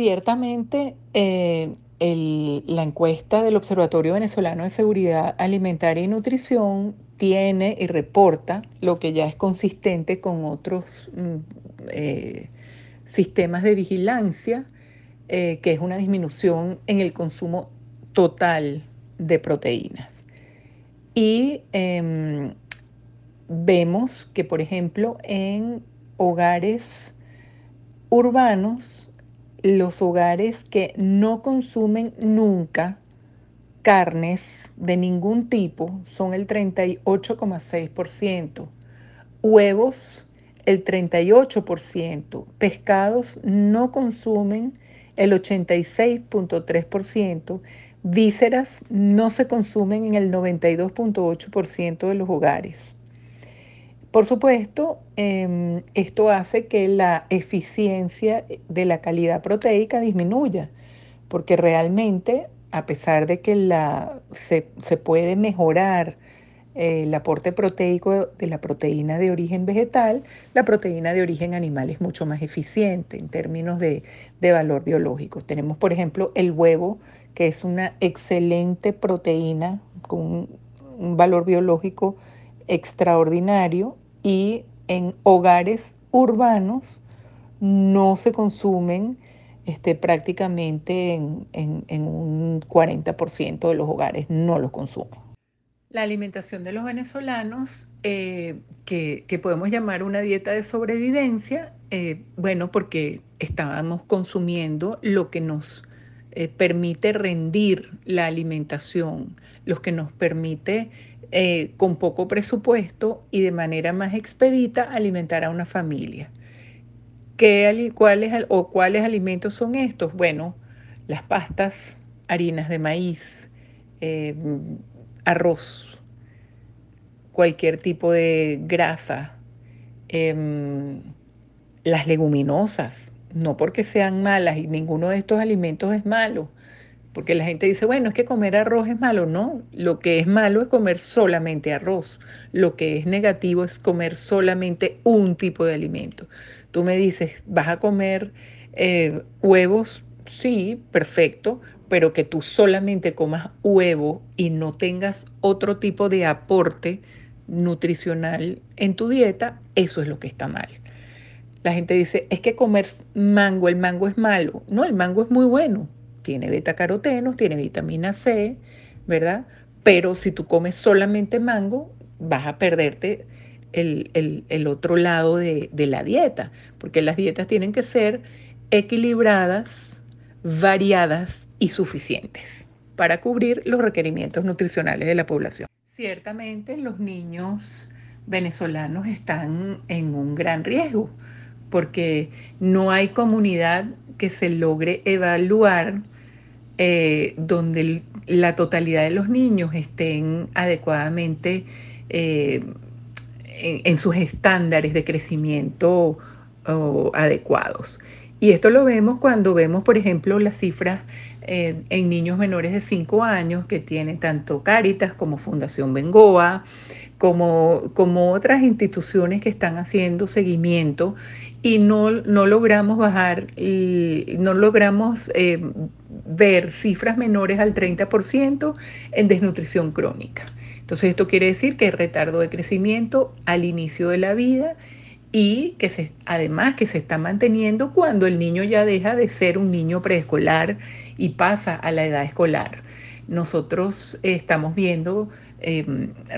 Ciertamente, eh, la encuesta del Observatorio Venezolano de Seguridad Alimentaria y Nutrición tiene y reporta lo que ya es consistente con otros mm, eh, sistemas de vigilancia, eh, que es una disminución en el consumo total de proteínas. Y em, vemos que, por ejemplo, en hogares urbanos, los hogares que no consumen nunca carnes de ningún tipo son el 38,6%, huevos el 38%, pescados no consumen el 86.3%, vísceras no se consumen en el 92.8% de los hogares. Por supuesto, em, esto hace que la eficiencia de la calidad proteica disminuya, porque realmente, a pesar de que la, se, se puede mejorar eh, el aporte proteico de la proteína de origen vegetal, la proteína de origen animal es mucho más eficiente en términos de, de valor biológico. Tenemos, por ejemplo, el huevo, que es una excelente proteína con un, un valor biológico extraordinario y en hogares urbanos no se consumen este, prácticamente en, en, un 40% de los hogares, no los consumen. La alimentación de los venezolanos, eh, que, que, podemos llamar una dieta de sobrevivencia, eh, bueno, porque estábamos consumiendo lo que nos eh, permite rendir la alimentación, lo que nos permite eh, con poco presupuesto y de manera más expedita alimentar a una familia. ¿Qué, cuáles, o cuáles alimentos son estos? Bueno, las pastas, harinas de maíz, eh, arroz, cualquier tipo de grasa, eh, las leguminosas, no porque sean malas y ninguno de estos alimentos es malo, porque la gente dice, bueno, es que comer arroz es malo. No, lo que es malo es comer solamente arroz. Lo que es negativo es comer solamente un tipo de alimento. Tú me dices, ¿vas a comer eh, huevos? Sí, perfecto, pero que tú solamente comas huevo y no tengas otro tipo de aporte nutricional en tu dieta, eso es lo que está mal. La gente dice, es que comer mango, el mango es malo. No, el mango es muy bueno tiene betacarotenos, tiene vitamina C, ¿verdad? Pero si tú comes solamente mango, vas a perderte el, el, el otro lado de, de la dieta, porque las dietas tienen que ser equilibradas, variadas y suficientes para cubrir los requerimientos nutricionales de la población. Ciertamente los niños venezolanos están en un gran riesgo porque no hay comunidad que se logre evaluar eh, donde la totalidad de los niños estén adecuadamente eh, en, sus estándares de crecimiento adecuados. Y esto lo vemos cuando vemos, por ejemplo, las cifras eh, en niños menores de 5 años que tienen tanto Cáritas como Fundación Bengoa, como, como otras instituciones que están haciendo seguimiento y no, no logramos bajar, no logramos eh, ver cifras menores al 30% en desnutrición crónica. Entonces esto quiere decir que hay retardo de crecimiento al inicio de la vida y que se, además que se está manteniendo cuando el niño ya deja de ser un niño preescolar y pasa a la edad escolar. Nosotros estamos viendo eh,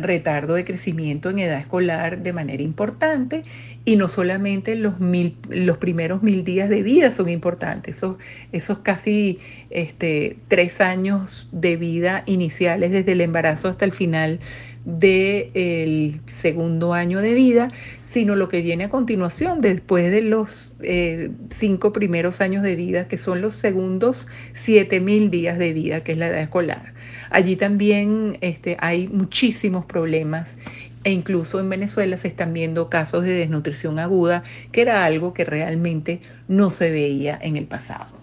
retardo de crecimiento en edad escolar de manera importante y no solamente los, mil, los primeros mil días de vida son importantes, esos, esos casi este, tres años de vida iniciales desde el embarazo hasta el final del de segundo año de vida, sino lo que viene a continuación después de los eh, cinco primeros años de vida, que son los segundos siete mil días de vida, que es la edad escolar. Allí también este, hay muchísimos problemas e incluso en Venezuela se están viendo casos de desnutrición aguda, que era algo que realmente no se veía en el pasado.